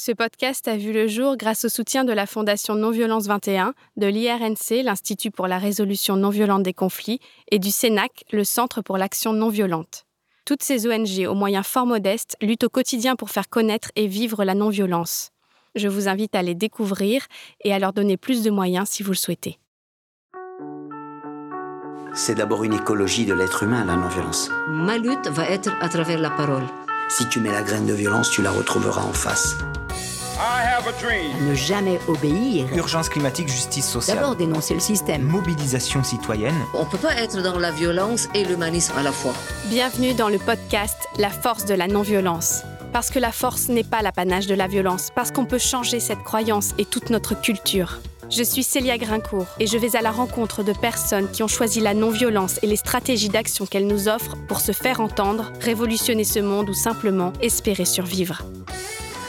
Ce podcast a vu le jour grâce au soutien de la Fondation Non-Violence 21, de l'IRNC, l'Institut pour la résolution non violente des conflits, et du CENAC, le Centre pour l'action non violente. Toutes ces ONG, aux moyens fort modestes, luttent au quotidien pour faire connaître et vivre la non-violence. Je vous invite à les découvrir et à leur donner plus de moyens si vous le souhaitez. C'est d'abord une écologie de l'être humain, la non-violence. Ma lutte va être à travers la parole. Si tu mets la graine de violence, tu la retrouveras en face. Ne jamais obéir. Urgence climatique, justice sociale. D'abord dénoncer le système. Mobilisation citoyenne. On ne peut pas être dans la violence et l'humanisme à la fois. Bienvenue dans le podcast La force de la non-violence. Parce que la force n'est pas l'apanage de la violence, parce qu'on peut changer cette croyance et toute notre culture. Je suis Célia Grincourt et je vais à la rencontre de personnes qui ont choisi la non-violence et les stratégies d'action qu'elle nous offre pour se faire entendre, révolutionner ce monde ou simplement espérer survivre.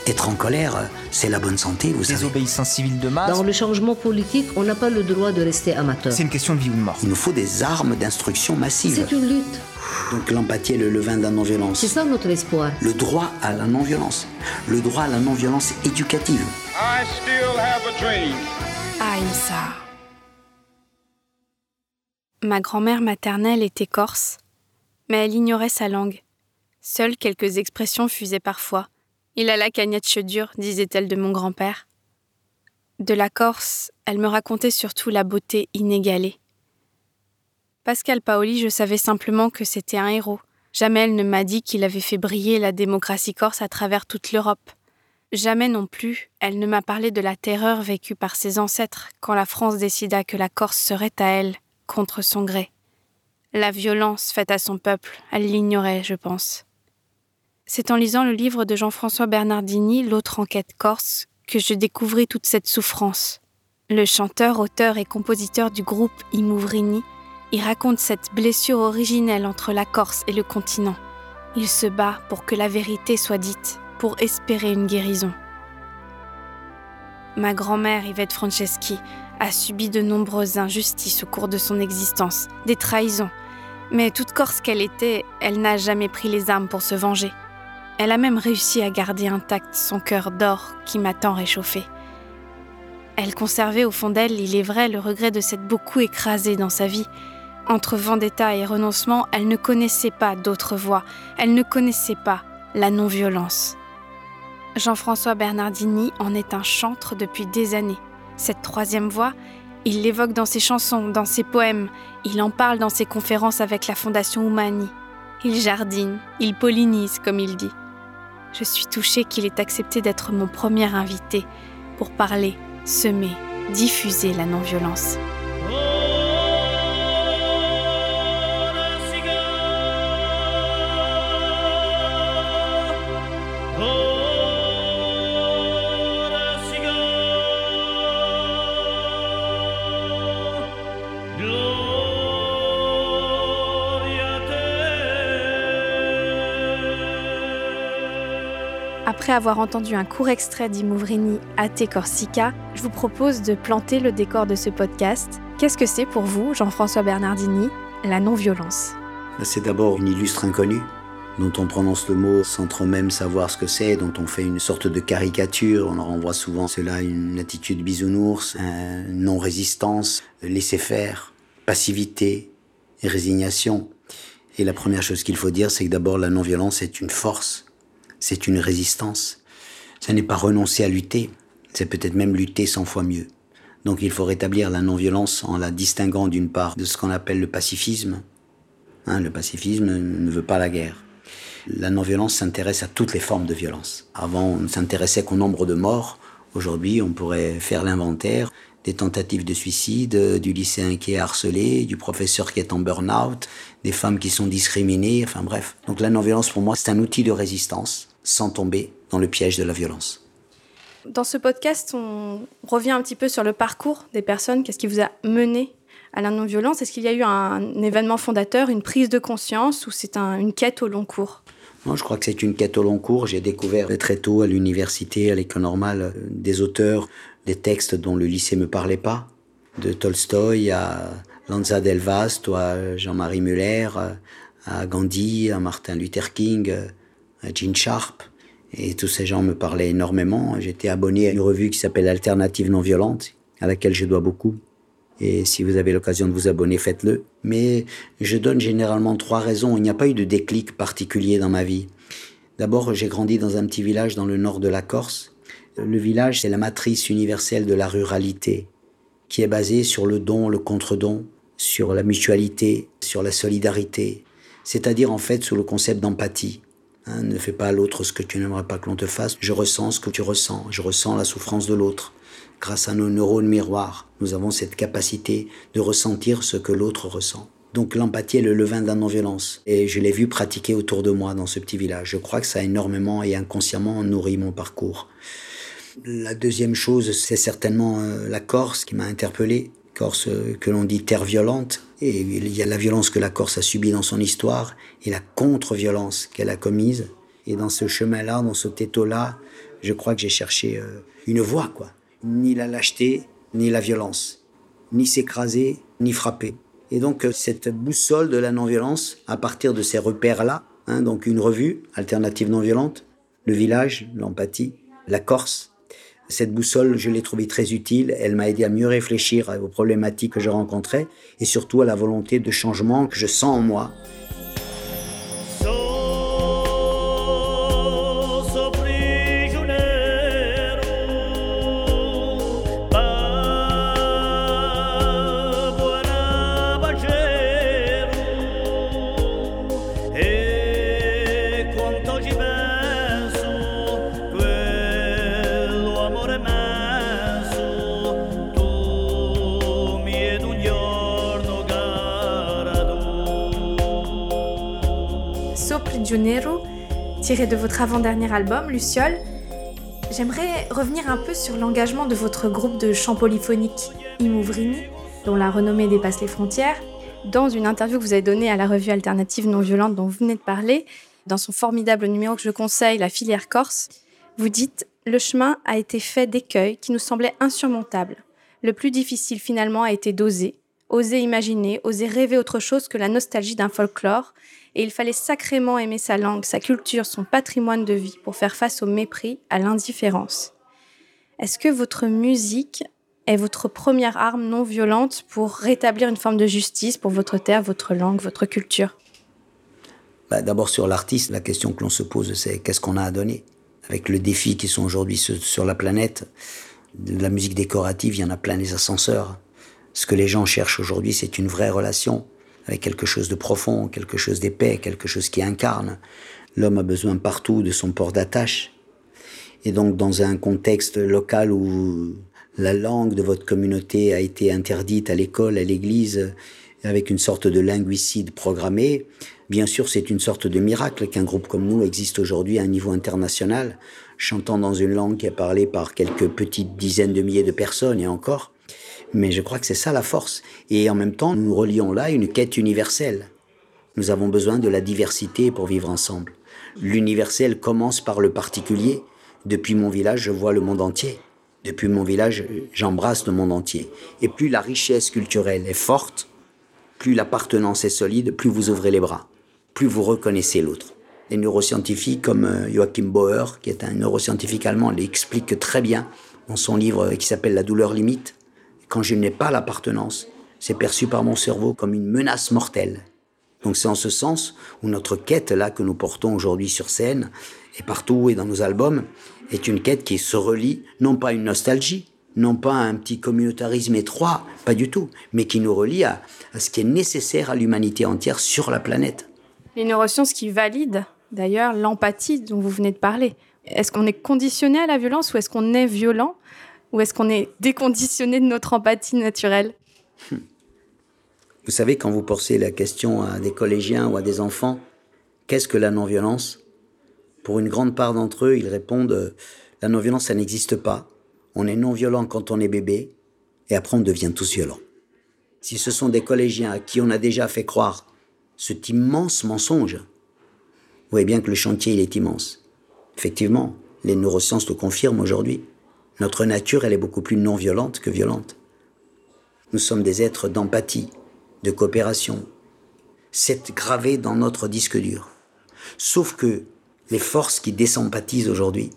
Être en colère, c'est la bonne santé, vous savez. Désobéissance civile de masse. Dans le changement politique, on n'a pas le droit de rester amateur. C'est une question de vie ou de mort. Il nous faut des armes d'instruction massive. C'est une lutte. Donc l'empathie est le levain de la non-violence. C'est ça notre espoir. Le droit à la non-violence. Le droit à la non-violence éducative. I still have a dream. Ahimsa. Ma grand-mère maternelle était corse, mais elle ignorait sa langue. Seules quelques expressions fusaient parfois. Il a la cagnette dure, disait-elle de mon grand-père. De la Corse, elle me racontait surtout la beauté inégalée. Pascal Paoli, je savais simplement que c'était un héros. Jamais elle ne m'a dit qu'il avait fait briller la démocratie corse à travers toute l'Europe. Jamais non plus elle ne m'a parlé de la terreur vécue par ses ancêtres quand la France décida que la Corse serait à elle, contre son gré. La violence faite à son peuple, elle l'ignorait, je pense. C'est en lisant le livre de Jean-François Bernardini, L'autre enquête corse, que je découvris toute cette souffrance. Le chanteur, auteur et compositeur du groupe Imouvrini y raconte cette blessure originelle entre la Corse et le continent. Il se bat pour que la vérité soit dite, pour espérer une guérison. Ma grand-mère, Yvette Franceschi, a subi de nombreuses injustices au cours de son existence, des trahisons. Mais toute Corse qu'elle était, elle n'a jamais pris les armes pour se venger. Elle a même réussi à garder intact son cœur d'or qui m'a tant réchauffé. Elle conservait au fond d'elle, il est vrai, le regret de s'être beaucoup écrasée dans sa vie. Entre vendetta et renoncement, elle ne connaissait pas d'autre voie, elle ne connaissait pas la non-violence. Jean-François Bernardini en est un chantre depuis des années. Cette troisième voie, il l'évoque dans ses chansons, dans ses poèmes, il en parle dans ses conférences avec la Fondation Oumani. Il jardine, il pollinise, comme il dit. Je suis touchée qu'il ait accepté d'être mon premier invité pour parler, semer, diffuser la non-violence. Après avoir entendu un court extrait d'Imouvrini Ate Corsica, je vous propose de planter le décor de ce podcast. Qu'est-ce que c'est pour vous, Jean-François Bernardini, la non-violence? C'est d'abord une illustre inconnue dont on prononce le mot sans trop même savoir ce que c'est, dont on fait une sorte de caricature. On renvoie souvent cela à une attitude bisounours, non-résistance, laisser faire, passivité et résignation. Et la première chose qu'il faut dire, c'est que d'abord la non-violence est une force c'est une résistance. Ce n'est pas renoncer à lutter, c'est peut-être même lutter cent fois mieux. Donc il faut rétablir la non-violence en la distinguant d'une part de ce qu'on appelle le pacifisme. Hein, le pacifisme ne veut pas la guerre. La non-violence s'intéresse à toutes les formes de violence. Avant, on ne s'intéressait qu'au nombre de morts. Aujourd'hui, on pourrait faire l'inventaire des tentatives de suicide, du lycéen qui est harcelé, du professeur qui est en burn-out, des femmes qui sont discriminées, enfin bref. Donc la non-violence, pour moi, c'est un outil de résistance sans tomber dans le piège de la violence. Dans ce podcast, on revient un petit peu sur le parcours des personnes. Qu'est-ce qui vous a mené à la non-violence? Est-ce qu'il y a eu un événement fondateur, une prise de conscience ou c'est une quête au long cours? Moi, je crois que c'est une quête au long cours. J'ai découvert très tôt à l'université, à l'école normale, des auteurs, des textes dont le lycée me parlait pas. De Tolstoï à Lanza del Vasto, à Jean-Marie Muller, à Gandhi, à Martin Luther King, Gene Sharp. Et tous ces gens me parlaient énormément. J'étais abonné à une revue qui s'appelle Alternative non violente, à laquelle je dois beaucoup. Et si vous avez l'occasion de vous abonner, faites-le. Mais je donne généralement trois raisons. Il n'y a pas eu de déclic particulier dans ma vie. D'abord, j'ai grandi dans un petit village dans le nord de la Corse. Le village, c'est la matrice universelle de la ruralité, qui est basée sur le don, le contre-don, sur la mutualité, sur la solidarité, c'est-à-dire en fait sous le concept d'empathie. Hein, ne fais pas à l'autre ce que tu n'aimerais pas que l'on te fasse. Je ressens ce que tu ressens. Je ressens la souffrance de l'autre. Grâce à nos neurones miroirs, nous avons cette capacité de ressentir ce que l'autre ressent. Donc l'empathie est le levain de la non-violence. Et je l'ai vu pratiquer autour de moi dans ce petit village. Je crois que ça a énormément et inconsciemment nourri mon parcours. La deuxième chose, c'est certainement euh, la Corse qui m'a interpellé. Corse euh, que l'on dit terre violente. Et il y a la violence que la Corse a subie dans son histoire et la contre-violence qu'elle a commise. Et dans ce chemin-là, dans ce této-là, je crois que j'ai cherché euh, une voie, quoi. Ni la lâcheté, ni la violence. Ni s'écraser, ni frapper. Et donc, euh, cette boussole de la non-violence, à partir de ces repères-là, hein, donc une revue, Alternative non-violente, le village, l'empathie, la Corse, cette boussole, je l'ai trouvée très utile. Elle m'a aidé à mieux réfléchir aux problématiques que je rencontrais et surtout à la volonté de changement que je sens en moi de votre avant-dernier album, Luciole. J'aimerais revenir un peu sur l'engagement de votre groupe de chant polyphonique, Imouvrini, dont la renommée dépasse les frontières. Dans une interview que vous avez donnée à la revue alternative non violente dont vous venez de parler, dans son formidable numéro que je conseille, La filière corse, vous dites Le chemin a été fait d'écueils qui nous semblaient insurmontables. Le plus difficile finalement a été d'oser, oser imaginer, oser rêver autre chose que la nostalgie d'un folklore, et il fallait sacrément aimer sa langue, sa culture, son patrimoine de vie pour faire face au mépris, à l'indifférence. Est-ce que votre musique est votre première arme non violente pour rétablir une forme de justice pour votre terre, votre langue, votre culture? Bah, D'abord sur l'artiste, la question que l'on se pose, c'est qu'est-ce qu'on a à donner? Avec le défi qui sont aujourd'hui sur la planète, de la musique décorative, il y en a plein les ascenseurs. Ce que les gens cherchent aujourd'hui, c'est une vraie relation avec quelque chose de profond, quelque chose d'épais, quelque chose qui incarne. L'homme a besoin partout de son port d'attache. Et donc dans un contexte local où la langue de votre communauté a été interdite à l'école, à l'église, avec une sorte de linguicide programmé, bien sûr c'est une sorte de miracle qu'un groupe comme nous existe aujourd'hui à un niveau international, chantant dans une langue qui est parlée par quelques petites dizaines de milliers de personnes et encore. Mais je crois que c'est ça la force. Et en même temps, nous relions là une quête universelle. Nous avons besoin de la diversité pour vivre ensemble. L'universel commence par le particulier. Depuis mon village, je vois le monde entier. Depuis mon village, j'embrasse le monde entier. Et plus la richesse culturelle est forte, plus l'appartenance est solide, plus vous ouvrez les bras, plus vous reconnaissez l'autre. Les neuroscientifiques comme euh, Joachim Bauer, qui est un neuroscientifique allemand, l'expliquent très bien dans son livre qui s'appelle La douleur limite. Quand je n'ai pas l'appartenance, c'est perçu par mon cerveau comme une menace mortelle. Donc c'est en ce sens où notre quête là que nous portons aujourd'hui sur scène et partout et dans nos albums est une quête qui se relie non pas à une nostalgie, non pas à un petit communautarisme étroit, pas du tout, mais qui nous relie à, à ce qui est nécessaire à l'humanité entière sur la planète. Les neurosciences qui valident d'ailleurs l'empathie dont vous venez de parler. Est-ce qu'on est conditionné à la violence ou est-ce qu'on est violent ou est-ce qu'on est déconditionné de notre empathie naturelle Vous savez, quand vous posez la question à des collégiens ou à des enfants, qu'est-ce que la non-violence? Pour une grande part d'entre eux, ils répondent euh, la non-violence, ça n'existe pas. On est non-violent quand on est bébé, et après on devient tous violents. Si ce sont des collégiens à qui on a déjà fait croire cet immense mensonge, vous voyez bien que le chantier, il est immense. Effectivement, les neurosciences le confirment aujourd'hui. Notre nature, elle est beaucoup plus non violente que violente. Nous sommes des êtres d'empathie, de coopération. C'est gravé dans notre disque dur. Sauf que Les forces qui désympathisent aujourd'hui,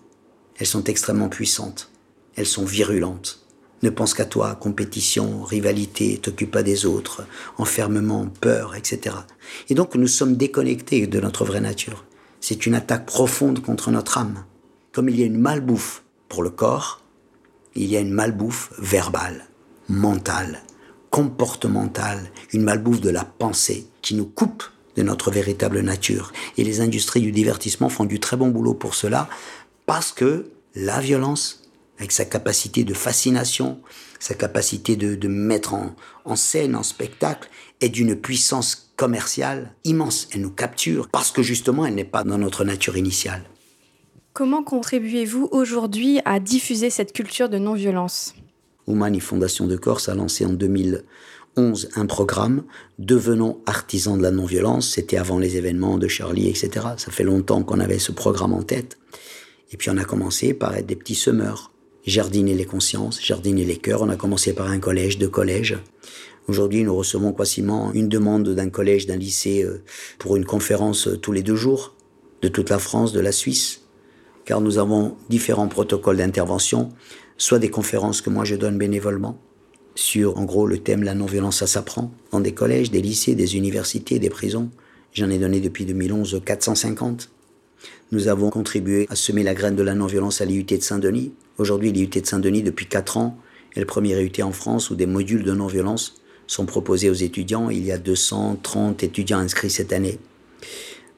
elles sont extrêmement puissantes. Elles sont virulentes. Ne pense qu'à toi, compétition, rivalité, t'occupe pas des autres, enfermement, peur, etc. Et donc nous sommes déconnectés de notre vraie nature. C'est une attaque profonde contre notre âme. Comme il y a une malbouffe pour le corps, il y a une malbouffe verbale, mentale, comportementale, une malbouffe de la pensée qui nous coupe de notre véritable nature. Et les industries du divertissement font du très bon boulot pour cela, parce que la violence, avec sa capacité de fascination, sa capacité de, mettre en, en scène, en spectacle, est d'une puissance commerciale immense. Elle nous capture parce que justement, elle n'est pas dans notre nature initiale. Comment contribuez-vous aujourd'hui à diffuser cette culture de non-violence? Oumani Fondation de Corse a lancé en 2011 un programme Devenons artisans de la non-violence. C'était avant les événements de Charlie, etc. Ça fait longtemps qu'on avait ce programme en tête. Et puis on a commencé par être des petits semeurs, jardiner les consciences, jardiner les cœurs. On a commencé par un collège, deux collèges. Aujourd'hui, nous recevons quasiment une demande d'un collège, d'un lycée euh, pour une conférence euh, tous les deux jours de toute la France, de la Suisse, car nous avons différents protocoles d'intervention, soit des conférences que moi je donne bénévolement sur, en gros, le thème la non-violence, ça s'apprend, dans des collèges, des lycées, des universités, des prisons. J'en ai donné depuis 2011 450. Nous avons contribué à semer la graine de la non-violence à l'IUT de Saint-Denis. Aujourd'hui, l'IUT de Saint-Denis, depuis 4 ans, est le premier IUT en France où des modules de non-violence sont proposés aux étudiants. Il y a 230 étudiants inscrits cette année.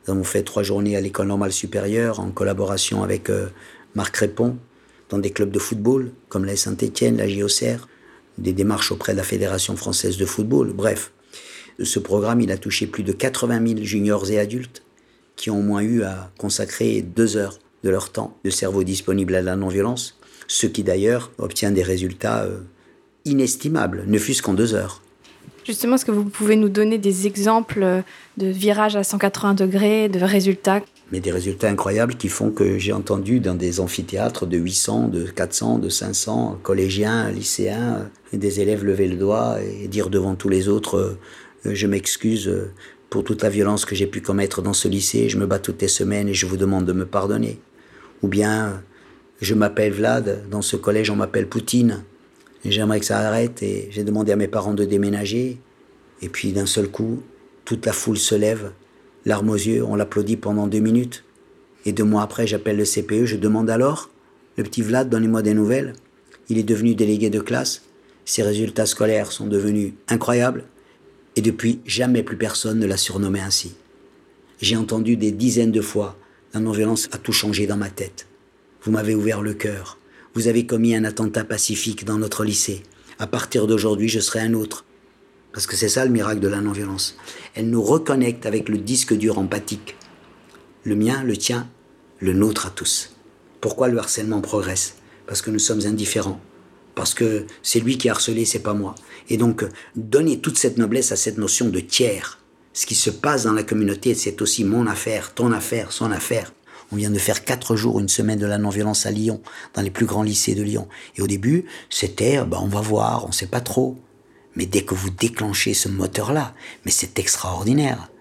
Nous avons fait trois journées à l'école normale supérieure en collaboration avec euh, Marc Répond dans des clubs de football comme la Saint-Étienne, la JOCR, des démarches auprès de la Fédération française de football. Bref, ce programme, il a touché plus de 80 000 juniors et adultes qui ont au moins eu à consacrer deux heures de leur temps de cerveau disponible à la non-violence, ce qui d'ailleurs obtient des résultats euh, inestimables, ne fût-ce qu'en deux heures. Justement, est-ce que vous pouvez nous donner des exemples euh, de virages à 180 degrés, de résultats? Mais des résultats incroyables qui font que j'ai entendu dans des amphithéâtres de 800, de 400, de 500, collégiens, lycéens, des élèves lever le doigt et dire devant tous les autres euh, Je m'excuse pour toute la violence que j'ai pu commettre dans ce lycée, je me bats toutes les semaines et je vous demande de me pardonner. Ou bien Je m'appelle Vlad, dans ce collège on m'appelle Poutine J'aimerais que ça arrête et j'ai demandé à mes parents de déménager. Et puis d'un seul coup, toute la foule se lève, larmes aux yeux, on l'applaudit pendant deux minutes. Et deux mois après, j'appelle le CPE, je demande alors, le petit Vlad, donnez-moi des nouvelles. Il est devenu délégué de classe, ses résultats scolaires sont devenus incroyables, et depuis, jamais plus personne ne l'a surnommé ainsi. J'ai entendu des dizaines de fois, la non-violence a tout changé dans ma tête. Vous m'avez ouvert le cœur, vous avez commis un attentat pacifique dans notre lycée. À partir d'aujourd'hui, je serai un autre. Parce que c'est ça le miracle de la non-violence. Elle nous reconnecte avec le disque dur empathique. Le mien, le tien, le nôtre à tous. Pourquoi le harcèlement progresse? Parce que nous sommes indifférents. Parce que c'est lui qui a harcelé, c'est pas moi. Et donc, donner toute cette noblesse à cette notion de tiers. Ce qui se passe dans la communauté, c'est aussi mon affaire, ton affaire, son affaire. On vient de faire quatre jours, une semaine de la non-violence à Lyon, dans les plus grands lycées de Lyon. Et au début, c'était, bah, on va voir, on sait pas trop. Mais dès que vous déclenchez ce moteur-là, mais c'est extraordinaire.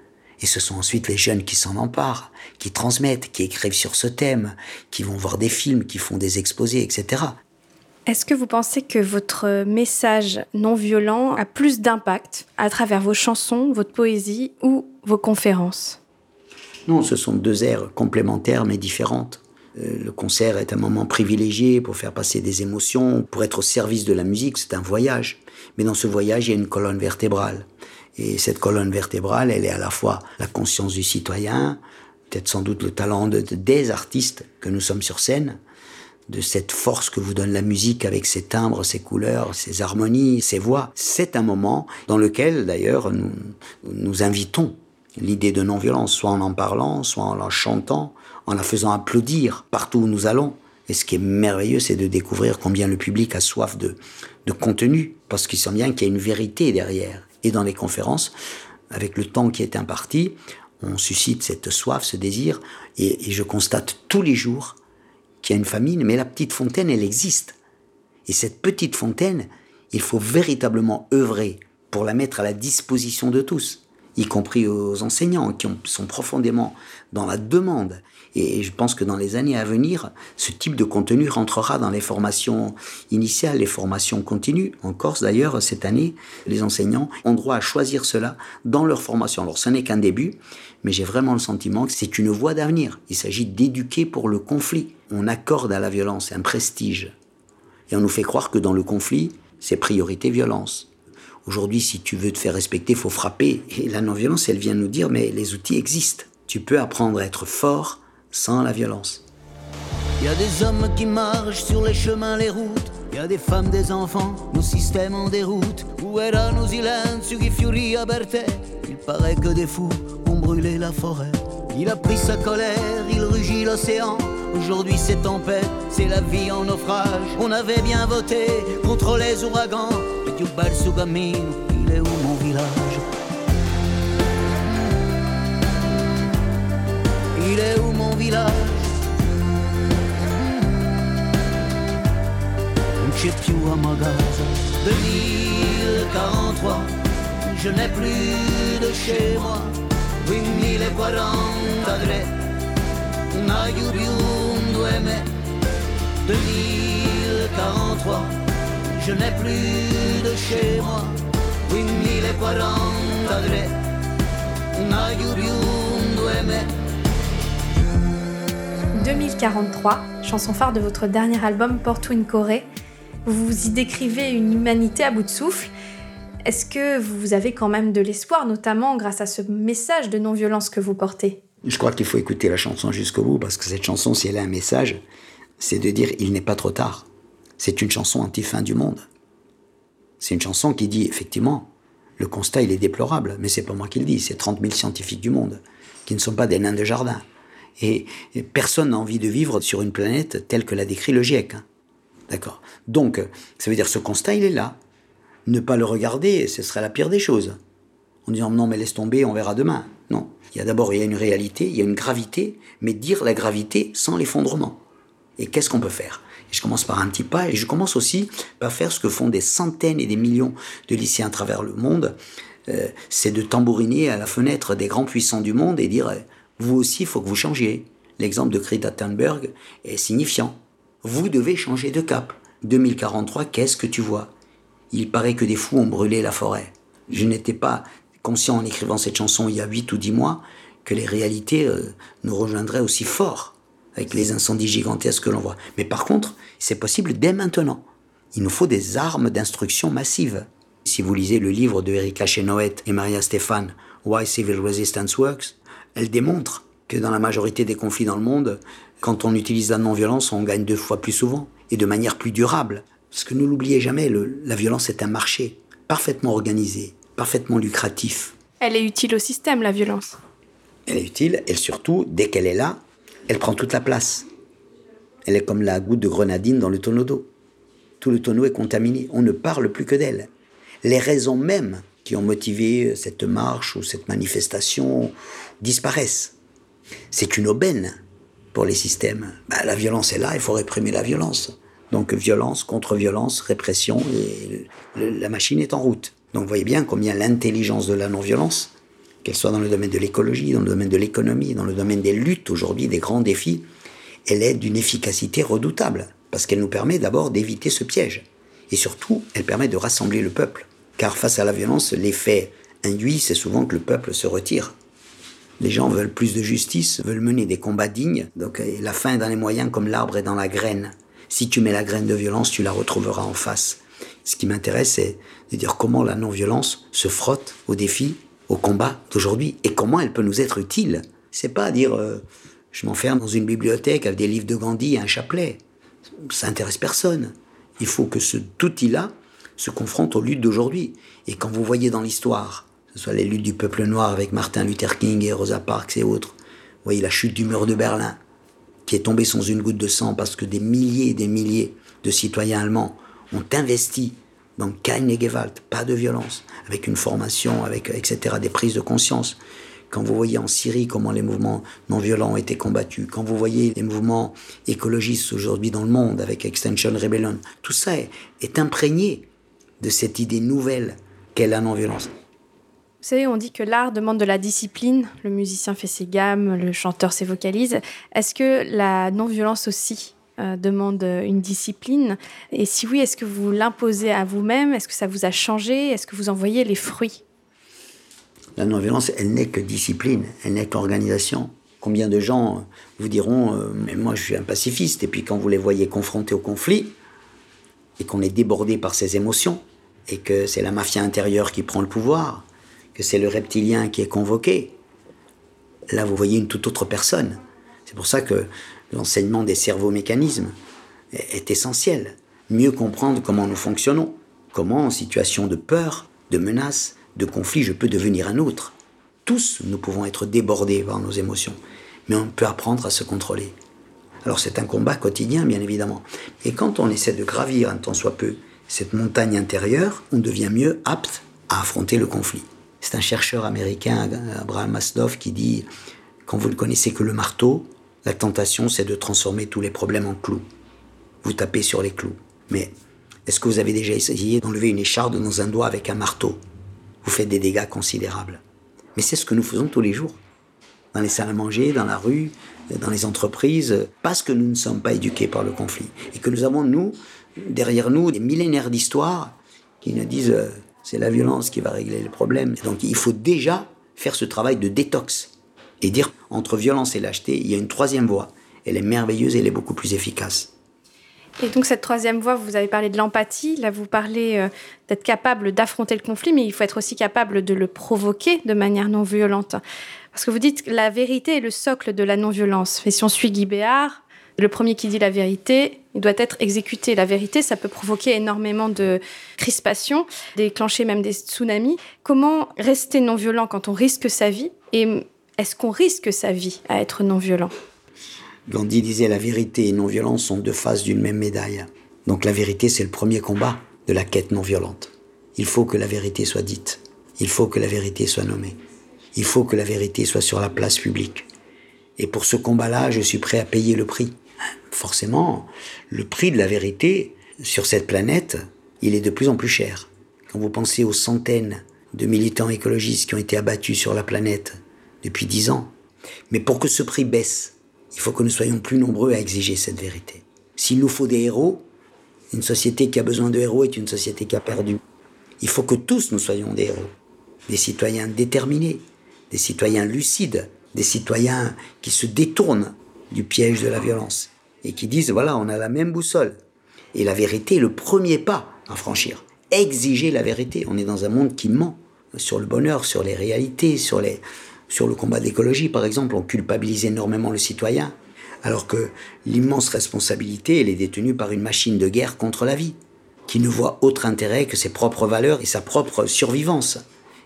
Et ce sont ensuite les jeunes qui s'en emparent, qui transmettent, qui écrivent sur ce thème, qui vont voir des films, qui font des exposés, etc. Est-ce que vous pensez que votre message non violent a plus d'impact à travers vos chansons, votre poésie ou vos conférences? Non, ce sont deux aires complémentaires mais différentes. Euh, le concert est un moment privilégié pour faire passer des émotions, pour être au service de la musique, c'est un voyage. Mais dans ce voyage, il y a une colonne vertébrale. Et cette colonne vertébrale, elle est à la fois la conscience du citoyen, peut-être sans doute le talent de, des artistes que nous sommes sur scène, de cette force que vous donne la musique avec ses timbres, ses couleurs, ses harmonies, ses voix. C'est un moment dans lequel, d'ailleurs, nous, nous invitons l'idée de non-violence, soit en en parlant, soit en la chantant, en la faisant applaudir partout où nous allons. Et ce qui est merveilleux, c'est de découvrir combien le public a soif de, de contenu, parce qu'il sent bien qu'il y a une vérité derrière. Et dans les conférences, avec le temps qui est imparti, on suscite cette soif, ce désir, et, et je constate tous les jours qu'il y a une famine, mais la petite fontaine, elle existe. Et cette petite fontaine, il faut véritablement œuvrer pour la mettre à la disposition de tous y compris aux enseignants qui sont profondément dans la demande. Et je pense que dans les années à venir, ce type de contenu rentrera dans les formations initiales, les formations continues. En Corse, d'ailleurs, cette année, les enseignants ont droit à choisir cela dans leur formation. Alors, ce n'est qu'un début, mais j'ai vraiment le sentiment que c'est une voie d'avenir. Il s'agit d'éduquer pour le conflit. On accorde à la violence un prestige. Et on nous fait croire que dans le conflit, c'est priorité violence. Aujourd'hui, si tu veux te faire respecter, faut frapper. Et la non-violence, elle vient nous dire, mais les outils existent. Tu peux apprendre à être fort sans la violence. Il y a des hommes qui marchent sur les chemins, les routes. Il y a des femmes, des enfants, nos systèmes en déroute. Où erano silenzio qui fiori aperte. Il paraît que des fous ont brûlé la forêt. Il a pris sa colère, il rugit l'océan. Aujourd'hui c'est paix, c'est la vie en naufrage. On avait bien voté contre les ouragans. Mais du bal il est où mon village? Il est où mon village? Non c'è più a Magasa 2043 Je n'ai plus de chez moi 2043 Un aglio più un due me. 2043 Je n'ai plus de chez moi. 2043 Un aglio più un due me. 2043, chanson phare de votre dernier album Porto in Corée. Vous y décrivez une humanité à bout de souffle. Est-ce que vous avez quand même de l'espoir, notamment grâce à ce message de non-violence que vous portez? Je crois qu'il faut écouter la chanson jusqu'au bout, parce que cette chanson, si elle a un message, c'est de dire il n'est pas trop tard. C'est une chanson anti-fin du monde. C'est une chanson qui dit effectivement, le constat il est déplorable, mais c'est pas moi qui le dis, c'est 30 000 scientifiques du monde, qui ne sont pas des nains de jardin. Et, personne n'a envie de vivre sur une planète telle que l'a décrit le GIEC. Hein. D'accord Donc, ça veut dire ce constat, il est là. Ne pas le regarder, ce serait la pire des choses. En disant non, mais laisse tomber, on verra demain. Non. Il y a d'abord une réalité, il y a une gravité, mais dire la gravité sans l'effondrement. Et qu'est-ce qu'on peut faire? Je commence par un petit pas et je commence aussi par faire ce que font des centaines et des millions de lycéens à travers le monde. Euh, c'est de tambouriner à la fenêtre des grands puissants du monde et dire vous aussi, il faut que vous changiez. L'exemple de Greta Thunberg est signifiant. Vous devez changer de cap. 2043, qu'est-ce que tu vois? Il paraît que des fous ont brûlé la forêt. Je n'étais pas conscient en écrivant cette chanson il y a 8 ou 10 mois que les réalités euh, nous rejoindraient aussi fort avec les incendies gigantesques que l'on voit. Mais par contre, c'est possible dès maintenant. Il nous faut des armes d'instruction massives. Si vous lisez le livre de Erika Chenoweth et Maria Stéphane, Why Civil Resistance Works, elle démontre que dans la majorité des conflits dans le monde, quand on utilise la non-violence, on gagne deux fois plus souvent et de manière plus durable. Parce que ne l'oubliez jamais, la violence est un marché parfaitement organisé, parfaitement lucratif. Elle est utile au système, la violence. Elle est utile, et surtout, dès qu'elle est là, elle prend toute la place. Elle est comme la goutte de grenadine dans le tonneau d'eau. Tout le tonneau est contaminé, on ne parle plus que d'elle. Les raisons mêmes qui ont motivé cette marche ou cette manifestation disparaissent. C'est une aubaine pour les systèmes. Bah, la violence est là, il faut réprimer la violence. Donc violence contre violence, répression, la machine est en route. Donc vous voyez bien combien l'intelligence de la non-violence, qu'elle soit dans le domaine de l'écologie, dans le domaine de l'économie, dans le domaine des luttes aujourd'hui, des grands défis, elle est d'une efficacité redoutable, parce qu'elle nous permet d'abord d'éviter ce piège. Et surtout, elle permet de rassembler le peuple. Car face à la violence, l'effet induit, c'est souvent que le peuple se retire. Les gens veulent plus de justice, veulent mener des combats dignes. Donc la fin est dans les moyens comme l'arbre est dans la graine. Si tu mets la graine de violence, tu la retrouveras en face. Ce qui m'intéresse, c'est de dire comment la non-violence se frotte aux défis, au combat d'aujourd'hui et comment elle peut nous être utile. C'est pas dire euh, je m'enferme dans une bibliothèque avec des livres de Gandhi et un chapelet. Ça intéresse personne. Il faut que ce outil-là se confronte aux luttes d'aujourd'hui. Et quand vous voyez dans l'histoire, que ce soit les luttes du peuple noir avec Martin Luther King et Rosa Parks et autres, vous voyez la chute du mur de Berlin, qui est tombée sans une goutte de sang parce que des milliers et des milliers de citoyens allemands ont investi dans Kein et Gewalt, pas de violence, avec une formation, avec etc., des prises de conscience. Quand vous voyez en Syrie comment les mouvements non violents ont été combattus, quand vous voyez les mouvements écologistes aujourd'hui dans le monde avec Extension Rebellion, tout ça est imprégné de cette idée nouvelle qu'est la non-violence. Vous savez, on dit que l'art demande de la discipline. Le musicien fait ses gammes, le chanteur ses vocalises. Est-ce que la non-violence aussi euh, demande une discipline? Et si oui, est-ce que vous l'imposez à vous-même? Est-ce que ça vous a changé? Est-ce que vous en voyez les fruits? La non-violence, elle n'est que discipline, elle n'est qu'organisation. Combien de gens vous diront euh, Mais moi, je suis un pacifiste. Et puis, quand vous les voyez confrontés au conflit, et qu'on est débordé par ces émotions, et que c'est la mafia intérieure qui prend le pouvoir, que c'est le reptilien qui est convoqué, là vous voyez une toute autre personne. C'est pour ça que l'enseignement des cerveaux-mécanismes est essentiel. Mieux comprendre comment nous fonctionnons, comment en situation de peur, de menace, de conflit, je peux devenir un autre. Tous, nous pouvons être débordés par nos émotions, mais on peut apprendre à se contrôler. Alors c'est un combat quotidien, bien évidemment. Et quand on essaie de gravir un tant soit peu cette montagne intérieure, on devient mieux apte à affronter le conflit. C'est un chercheur américain, Abraham Maslow, qui dit Quand vous ne connaissez que le marteau, la tentation, c'est de transformer tous les problèmes en clous. Vous tapez sur les clous. Mais est-ce que vous avez déjà essayé d'enlever une écharde dans un doigt avec un marteau? Vous faites des dégâts considérables. Mais c'est ce que nous faisons tous les jours. Dans les salles à manger, dans la rue, dans les entreprises, parce que nous ne sommes pas éduqués par le conflit. Et que nous avons, nous, derrière nous, des millénaires d'histoires qui nous disent euh, c'est la violence qui va régler les problèmes. Donc il faut déjà faire ce travail de détox et dire entre violence et lâcheté, il y a une troisième voie. Elle est merveilleuse et elle est beaucoup plus efficace. Et donc cette troisième voie, vous avez parlé de l'empathie, là vous parlez euh, d'être capable d'affronter le conflit, mais il faut être aussi capable de le provoquer de manière non violente. Parce que vous dites que la vérité est le socle de la non-violence. Mais si on suit Guy Béard, le premier qui dit la vérité, il doit être exécuté. La vérité, ça peut provoquer énormément de crispation, déclencher même des tsunamis. Comment rester non violent quand on risque sa vie Et est-ce qu'on risque sa vie à être non violent Gandhi disait la vérité et non-violence sont deux faces d'une même médaille. Donc la vérité, c'est le premier combat de la quête non violente. Il faut que la vérité soit dite. Il faut que la vérité soit nommée. Il faut que la vérité soit sur la place publique. Et pour ce combat-là, je suis prêt à payer le prix forcément, le prix de la vérité sur cette planète, il est de plus en plus cher. Quand vous pensez aux centaines de militants écologistes qui ont été abattus sur la planète depuis dix ans, mais pour que ce prix baisse, il faut que nous soyons plus nombreux à exiger cette vérité. S'il nous faut des héros, une société qui a besoin de héros est une société qui a perdu. Il faut que tous nous soyons des héros, des citoyens déterminés, des citoyens lucides, des citoyens qui se détournent du piège de la violence et qui disent voilà, on a la même boussole. Et la vérité est le premier pas à franchir. Exiger la vérité. On est dans un monde qui ment sur le bonheur, sur les réalités, sur, les, sur le combat d'écologie, par exemple. On culpabilise énormément le citoyen, alors que l'immense responsabilité, elle est détenue par une machine de guerre contre la vie, qui ne voit autre intérêt que ses propres valeurs et sa propre survivance.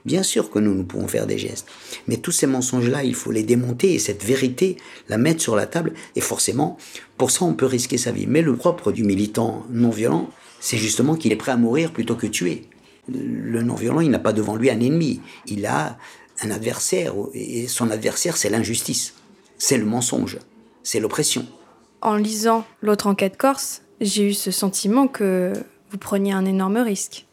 Bien sûr que nous, nous pouvons faire des gestes. Mais tous ces mensonges-là, il faut les démonter et cette vérité, la mettre sur la table. Et forcément, pour ça, on peut risquer sa vie. Mais le propre du militant non violent, c'est justement qu'il est prêt à mourir plutôt que tuer. Le non violent, il n'a pas devant lui un ennemi. Il a un adversaire. Et son adversaire, c'est l'injustice. C'est le mensonge. C'est l'oppression. En lisant l'autre enquête corse, j'ai eu ce sentiment que vous preniez un énorme risque.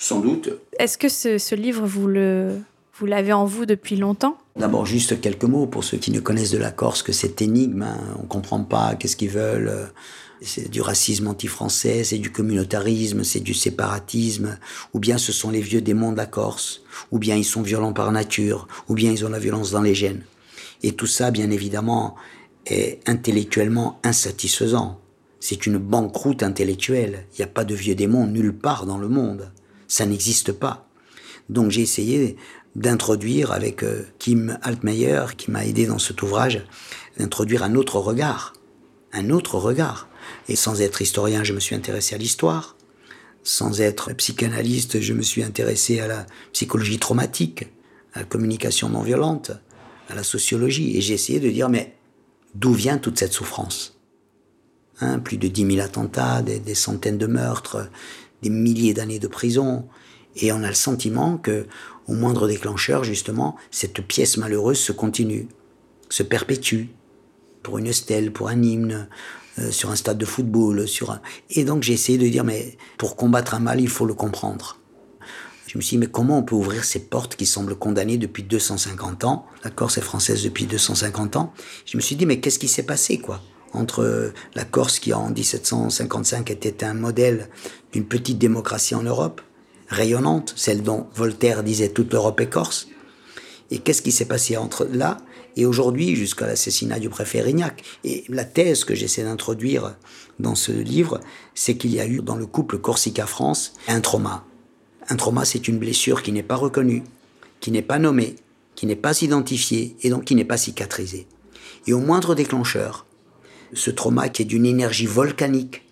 Sans doute. Est-ce que ce, livre, vous le, vous l'avez en vous depuis longtemps? D'abord, juste quelques mots pour ceux qui ne connaissent de la Corse que cette énigme. Hein, on ne comprend pas qu'est-ce qu'ils veulent. C'est du racisme anti-français, c'est du communautarisme, c'est du séparatisme, ou bien ce sont les vieux démons de la Corse, ou bien ils sont violents par nature, ou bien ils ont la violence dans les gènes. Et tout ça, bien évidemment, est intellectuellement insatisfaisant. C'est une banqueroute intellectuelle. Il n'y a pas de vieux démons nulle part dans le monde. Ça n'existe pas. Donc j'ai essayé d'introduire avec euh, Kim Altmeyer, qui m'a aidé dans cet ouvrage, d'introduire un autre regard. Un autre regard. Et sans être historien, je me suis intéressé à l'histoire. Sans être psychanalyste, je me suis intéressé à la psychologie traumatique, à la communication non violente, à la sociologie. Et j'ai essayé de dire, mais d'où vient toute cette souffrance? Hein, Plus de 10 000 attentats, des centaines de meurtres, des milliers d'années de prison, et on a le sentiment que, au moindre déclencheur, justement, cette pièce malheureuse se continue, se perpétue, pour une stèle, pour un hymne, euh, sur un stade de football, sur un... Et donc j'ai essayé de dire, mais pour combattre un mal, il faut le comprendre. Je me suis dit, mais comment on peut ouvrir ces portes qui semblent condamnées depuis 250 ans? La Corse est française depuis 250 ans. Je me suis dit, mais qu'est-ce qui s'est passé, quoi? Entre la Corse qui, en 1755, était un modèle d'une petite démocratie en Europe, rayonnante, celle dont Voltaire disait toute l'Europe est corse. Et qu'est-ce qui s'est passé entre là et aujourd'hui jusqu'à l'assassinat du préfet Rignac? Et la thèse que j'essaie d'introduire dans ce livre, c'est qu'il y a eu dans le couple Corsica-France un trauma. Un trauma, c'est une blessure qui n'est pas reconnue, qui n'est pas nommée, qui n'est pas identifiée et donc qui n'est pas cicatrisée. Et au moindre déclencheur, ce trauma qui est d'une énergie volcanique,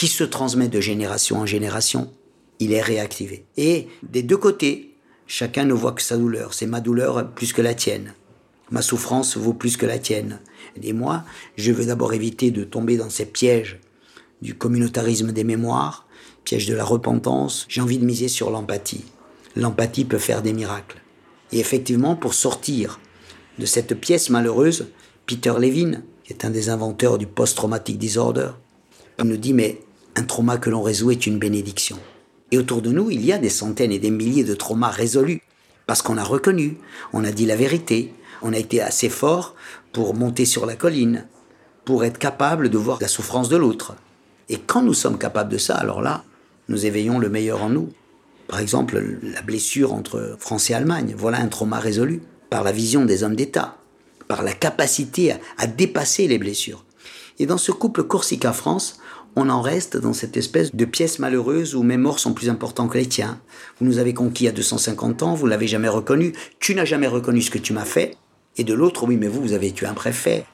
qui se transmet de génération en génération, il est réactivé. Et des deux côtés, chacun ne voit que sa douleur. C'est ma douleur plus que la tienne. Ma souffrance vaut plus que la tienne. Et moi, je veux d'abord éviter de tomber dans ces pièges du communautarisme des mémoires, piège de la repentance. J'ai envie de miser sur l'empathie. L'empathie peut faire des miracles. Et effectivement, pour sortir de cette pièce malheureuse, Peter Levin, qui est un des inventeurs du post-traumatic disorder, nous dit mais un trauma que l'on résout est une bénédiction. Et autour de nous, il y a des centaines et des milliers de traumas résolus parce qu'on a reconnu, on a dit la vérité, on a été assez fort pour monter sur la colline, pour être capable de voir la souffrance de l'autre. Et quand nous sommes capables de ça, alors là, nous éveillons le meilleur en nous. Par exemple, la blessure entre France et Allemagne, voilà un trauma résolu par la vision des hommes d'État, par la capacité à, dépasser les blessures. Et dans ce couple Corsica-France, on en reste dans cette espèce de pièce malheureuse où mes morts sont plus importants que les tiens. Vous nous avez conquis à 250 ans, vous l'avez jamais reconnu, tu n'as jamais reconnu ce que tu m'as fait, et de l'autre, oui, mais vous, vous avez tué un préfet.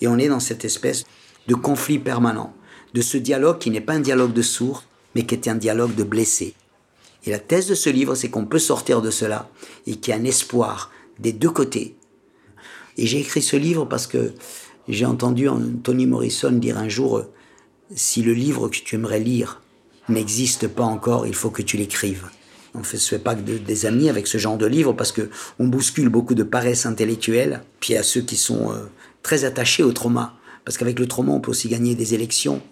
Et on est dans cette espèce de conflit permanent, de ce dialogue qui n'est pas un dialogue de sourds, mais qui est un dialogue de blessés. Et la thèse de ce livre, c'est qu'on peut sortir de cela et qu'il y a un espoir des deux côtés. Et j'ai écrit ce livre parce que j'ai entendu Tony Morrison dire un jour, si le livre que tu aimerais lire n'existe pas encore, il faut que tu l'écrives. On ne se fait pas que des amis avec ce genre de livre parce que on bouscule beaucoup de paresse intellectuelle. Puis à ceux qui sont euh, très attachés au trauma, parce qu'avec le trauma on peut aussi gagner des élections.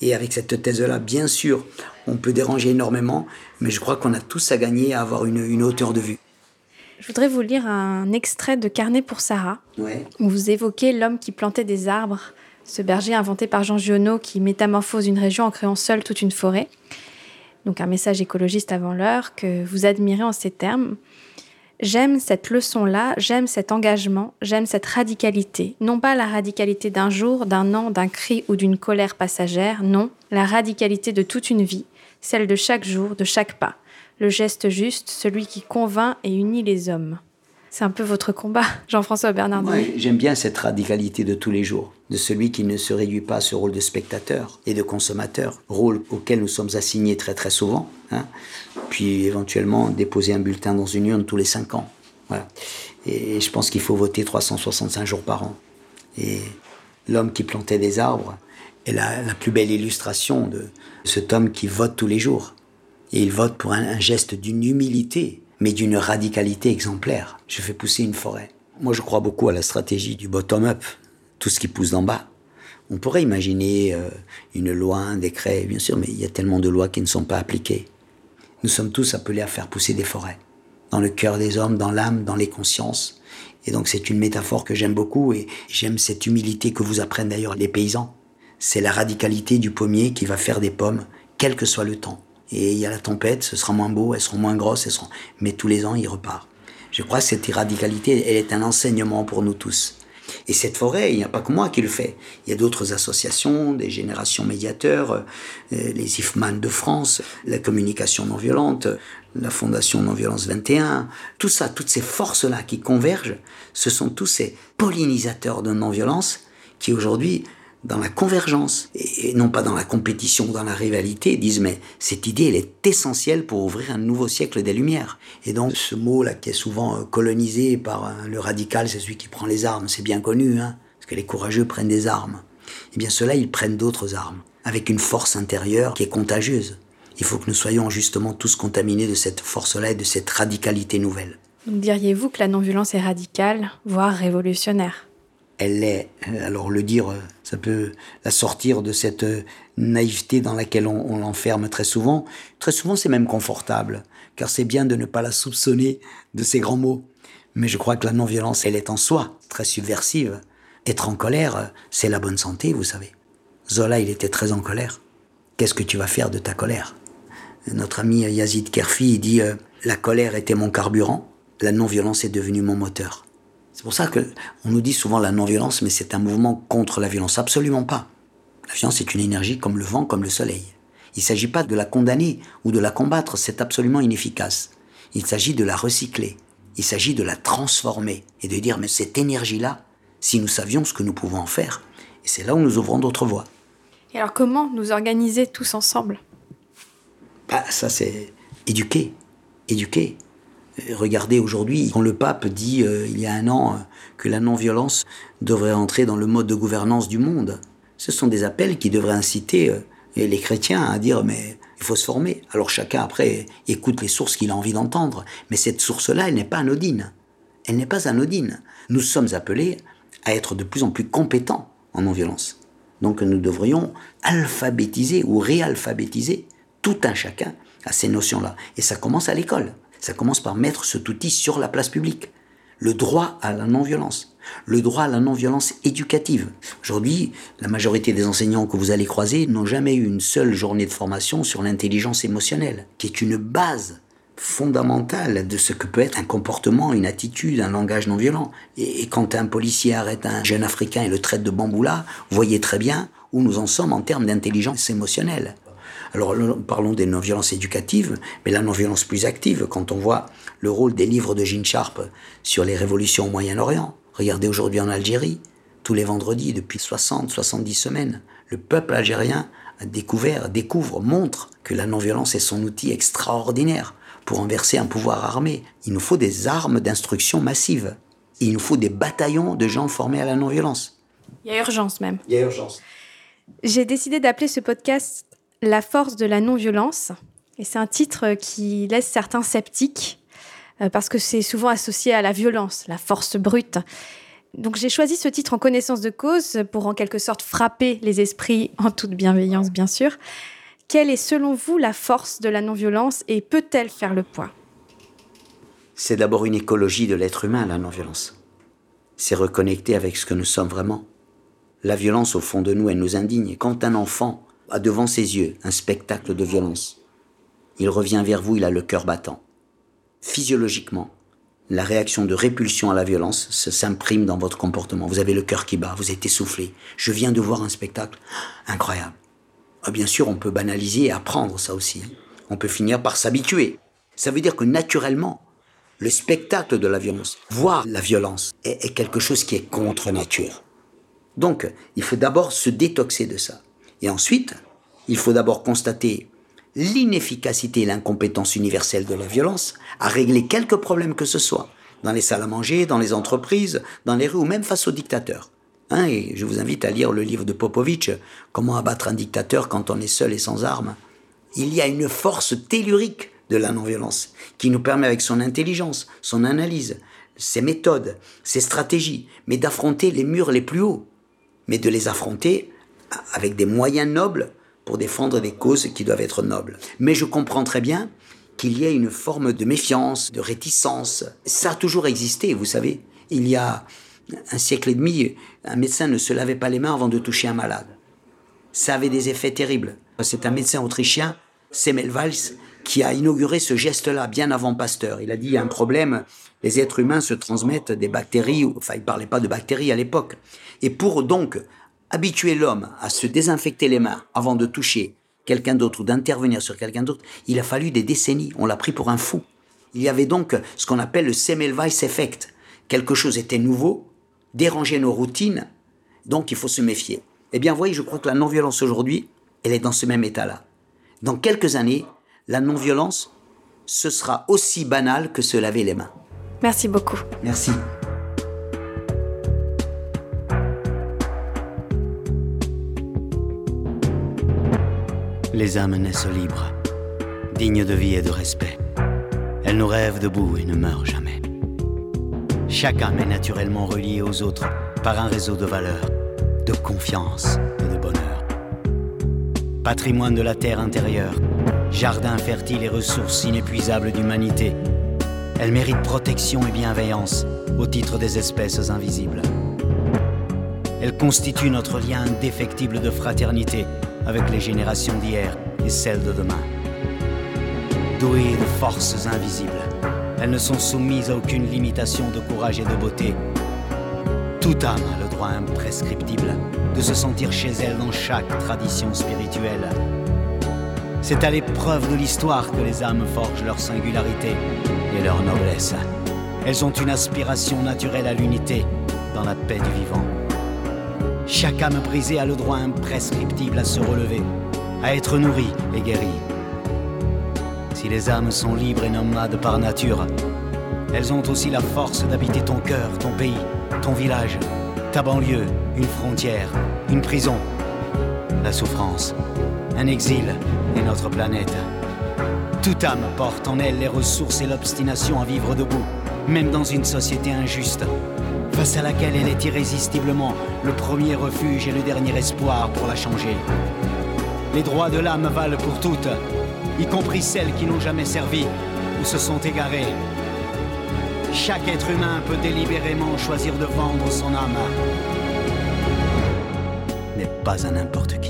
Et avec cette thèse-là, bien sûr, on peut déranger énormément, mais je crois qu'on a tous à gagner à avoir une, hauteur de vue. Je voudrais vous lire un extrait de Carnet pour Sarah, où vous évoquez l'homme qui plantait des arbres, ce berger inventé par Jean Giono qui métamorphose une région en créant seul toute une forêt donc un message écologiste avant l'heure, que vous admirez en ces termes. J'aime cette leçon-là, j'aime cet engagement, j'aime cette radicalité. Non pas la radicalité d'un jour, d'un an, d'un cri ou d'une colère passagère, non, la radicalité de toute une vie, celle de chaque jour, de chaque pas. Le geste juste, celui qui convainc et unit les hommes. C'est un peu votre combat, Jean-François Bernard. j'aime bien cette radicalité de tous les jours, de celui qui ne se réduit pas à ce rôle de spectateur et de consommateur, rôle auquel nous sommes assignés très très souvent, hein. puis éventuellement déposer un bulletin dans une urne tous les cinq ans. Voilà. Et je pense qu'il faut voter 365 jours par an. Et l'homme qui plantait des arbres est la, plus belle illustration de cet homme qui vote tous les jours. Et il vote pour un geste d'une humilité mais d'une radicalité exemplaire. Je fais pousser une forêt. Moi, je crois beaucoup à la stratégie du bottom-up, tout ce qui pousse d'en bas. On pourrait imaginer euh, une loi, un décret, bien sûr, mais il y a tellement de lois qui ne sont pas appliquées. Nous sommes tous appelés à faire pousser des forêts, dans le cœur des hommes, dans l'âme, dans les consciences. Et donc c'est une métaphore que j'aime beaucoup et j'aime cette humilité que vous apprennent d'ailleurs les paysans. C'est la radicalité du pommier qui va faire des pommes, quel que soit le temps. Et il y a la tempête, ce sera moins beau, elles seront moins grosses, elles seront... mais tous les ans, il repart. Je crois que cette radicalité, elle est un enseignement pour nous tous. Et cette forêt, il n'y a pas que moi qui le fais. Il y a d'autres associations, des générations médiateurs, euh, les IFMAN de France, la communication non violente, la Fondation Non-Violence 21. Tout ça, toutes ces forces-là qui convergent, ce sont tous ces pollinisateurs de non-violence qui aujourd'hui dans la convergence et non pas dans la compétition ou dans la rivalité, disent mais cette idée elle est essentielle pour ouvrir un nouveau siècle des Lumières. Et donc ce mot-là qui est souvent euh, colonisé par euh, le radical, c'est celui qui prend les armes, c'est bien connu, hein, parce que les courageux prennent des armes. Eh bien ceux-là, ils prennent d'autres armes, avec une force intérieure qui est contagieuse. Il faut que nous soyons justement tous contaminés de cette force-là et de cette radicalité nouvelle. Diriez-vous que la non-violence est radicale, voire révolutionnaire? Elle est. Alors le dire, ça peut la sortir de cette naïveté dans laquelle on, l'enferme très souvent. Très souvent, c'est même confortable, car c'est bien de ne pas la soupçonner de ces grands mots. Mais je crois que la non-violence, elle est en soi très subversive. Être en colère, c'est la bonne santé, vous savez. Zola, il était très en colère. Qu'est-ce que tu vas faire de ta colère? Notre ami Yazid Kerfi dit euh, La colère était mon carburant, la non-violence est devenue mon moteur. C'est pour ça que on nous dit souvent la non-violence, mais c'est un mouvement contre la violence. Absolument pas. La violence est une énergie comme le vent, comme le soleil. Il ne s'agit pas de la condamner ou de la combattre, c'est absolument inefficace. Il s'agit de la recycler. Il s'agit de la transformer et de dire mais cette énergie-là, si nous savions ce que nous pouvons en faire, et c'est là où nous ouvrons d'autres voies. Et alors comment nous organiser tous ensemble? Bah, Ça c'est éduquer, éduquer. Regardez aujourd'hui, quand le pape dit euh, il y a un an euh, que la non-violence devrait entrer dans le mode de gouvernance du monde, ce sont des appels qui devraient inciter euh, les chrétiens à dire mais il faut se former. Alors chacun après écoute les sources qu'il a envie d'entendre, mais cette source-là, elle n'est pas anodine. Elle n'est pas anodine. Nous sommes appelés à être de plus en plus compétents en non-violence. Donc nous devrions alphabétiser ou réalphabétiser tout un chacun à ces notions-là. Et ça commence à l'école. Ça commence par mettre cet outil sur la place publique. Le droit à la non-violence. Le droit à la non-violence éducative. Aujourd'hui, la majorité des enseignants que vous allez croiser n'ont jamais eu une seule journée de formation sur l'intelligence émotionnelle, qui est une base fondamentale de ce que peut être un comportement, une attitude, un langage non violent. Et, quand un policier arrête un jeune Africain et le traite de bamboula, voyez très bien où nous en sommes en termes d'intelligence émotionnelle. Alors parlons des non-violences éducatives, mais la non-violence plus active, quand on voit le rôle des livres de Gene Sharp sur les révolutions au Moyen-Orient. Regardez aujourd'hui en Algérie, tous les vendredis depuis 60, 70 semaines, le peuple algérien a découvert, découvre, montre que la non-violence est son outil extraordinaire pour renverser un pouvoir armé. Il nous faut des armes d'instruction massive. Il nous faut des bataillons de gens formés à la non-violence. Il y a urgence même. Il y a urgence. J'ai décidé d'appeler ce podcast la force de la non-violence. Et c'est un titre qui laisse certains sceptiques euh, parce que c'est souvent associé à la violence, la force brute. Donc j'ai choisi ce titre en connaissance de cause pour en quelque sorte frapper les esprits en toute bienveillance, bien sûr. Quelle est selon vous la force de la non-violence et peut-elle faire le poids? C'est d'abord une écologie de l'être humain, la non-violence. C'est reconnecter avec ce que nous sommes vraiment. La violence, au fond de nous, elle nous indigne. Quand un enfant a devant ses yeux un spectacle de violence. Il revient vers vous, il a le cœur battant. Physiologiquement, la réaction de répulsion à la violence s'imprime dans votre comportement. Vous avez le cœur qui bat, vous êtes essoufflé. Je viens de voir un spectacle incroyable. Ah, bien sûr, on peut banaliser et apprendre ça aussi. Hein. On peut finir par s'habituer. Ça veut dire que naturellement, le spectacle de la violence, voir la violence, est quelque chose qui est contre nature. Donc, il faut d'abord se détoxer de ça. Et ensuite, il faut d'abord constater l'inefficacité et l'incompétence universelle de la violence à régler quelques problèmes que ce soit, dans les salles à manger, dans les entreprises, dans les rues ou même face aux dictateurs. Hein, et je vous invite à lire le livre de Popovitch, Comment abattre un dictateur quand on est seul et sans armes. Il y a une force tellurique de la non-violence qui nous permet avec son intelligence, son analyse, ses méthodes, ses stratégies, mais d'affronter les murs les plus hauts, mais de les affronter avec des moyens nobles pour défendre des causes qui doivent être nobles. Mais je comprends très bien qu'il y ait une forme de méfiance, de réticence. Ça a toujours existé, vous savez. Il y a un siècle et demi, un médecin ne se lavait pas les mains avant de toucher un malade. Ça avait des effets terribles. C'est un médecin autrichien, Semmelweis, qui a inauguré ce geste-là bien avant Pasteur. Il a dit, il y a un problème, les êtres humains se transmettent des bactéries, enfin il ne parlait pas de bactéries à l'époque. Et pour donc habituer l'homme à se désinfecter les mains avant de toucher quelqu'un d'autre ou d'intervenir sur quelqu'un d'autre, il a fallu des décennies. On l'a pris pour un fou. Il y avait donc ce qu'on appelle le Semmelweis effect. Quelque chose était nouveau, dérangeait nos routines, donc il faut se méfier. Eh bien, voyez, je crois que la non-violence aujourd'hui, elle est dans ce même état-là. Dans quelques années, la non-violence, ce sera aussi banal que se laver les mains. Merci beaucoup. Merci. Les âmes naissent libres, dignes de vie et de respect. Elles nous rêvent debout et ne meurent jamais. Chaque âme est naturellement reliée aux autres par un réseau de valeurs, de confiance et de bonheur. Patrimoine de la terre intérieure, jardin fertile et ressources inépuisables d'humanité. Elle mérite protection et bienveillance au titre des espèces invisibles. Elle constitue notre lien indéfectible de fraternité avec les générations d'hier et celles de demain. Douées de forces invisibles, elles ne sont soumises à aucune limitation de courage et de beauté. Toute âme a le droit imprescriptible de se sentir chez elle dans chaque tradition spirituelle. C'est à l'épreuve de l'histoire que les âmes forgent leur singularité et leur noblesse. Elles ont une aspiration naturelle à l'unité dans la paix du vivant. Chaque âme brisée a le droit imprescriptible à se relever, à être nourrie et guérie. Si les âmes sont libres et nomades par nature, elles ont aussi la force d'habiter ton cœur, ton pays, ton village, ta banlieue, une frontière, une prison, la souffrance, un exil et notre planète. Toute âme porte en elle les ressources et l'obstination à vivre debout, même dans une société injuste, face à laquelle elle est irrésistiblement le premier refuge et le dernier espoir pour la changer. Les droits de l'âme valent pour toutes, y compris celles qui n'ont jamais servi ou se sont égarées. Chaque être humain peut délibérément choisir de vendre son âme. Mais pas à n'importe qui.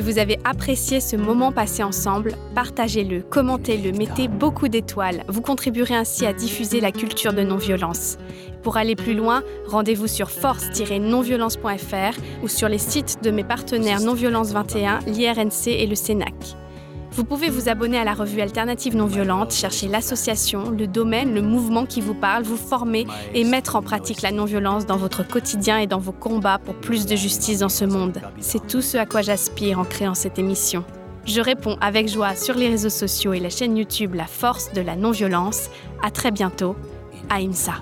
Si vous avez apprécié ce moment passé ensemble, partagez-le, commentez-le, mettez beaucoup d'étoiles. Vous contribuerez ainsi à diffuser la culture de non-violence. Pour aller plus loin, rendez-vous sur force-nonviolence.fr ou sur les sites de mes partenaires Non-Violence 21, l'IRNC et le CENAC. Vous pouvez vous abonner à la revue Alternative Non Violente, chercher l'association, le domaine, le mouvement qui vous parle, vous former et mettre en pratique la non-violence dans votre quotidien et dans vos combats pour plus de justice dans ce monde. C'est tout ce à quoi j'aspire en créant cette émission. Je réponds avec joie sur les réseaux sociaux et la chaîne YouTube La Force de la Non-Violence. À très bientôt. Aïmsa.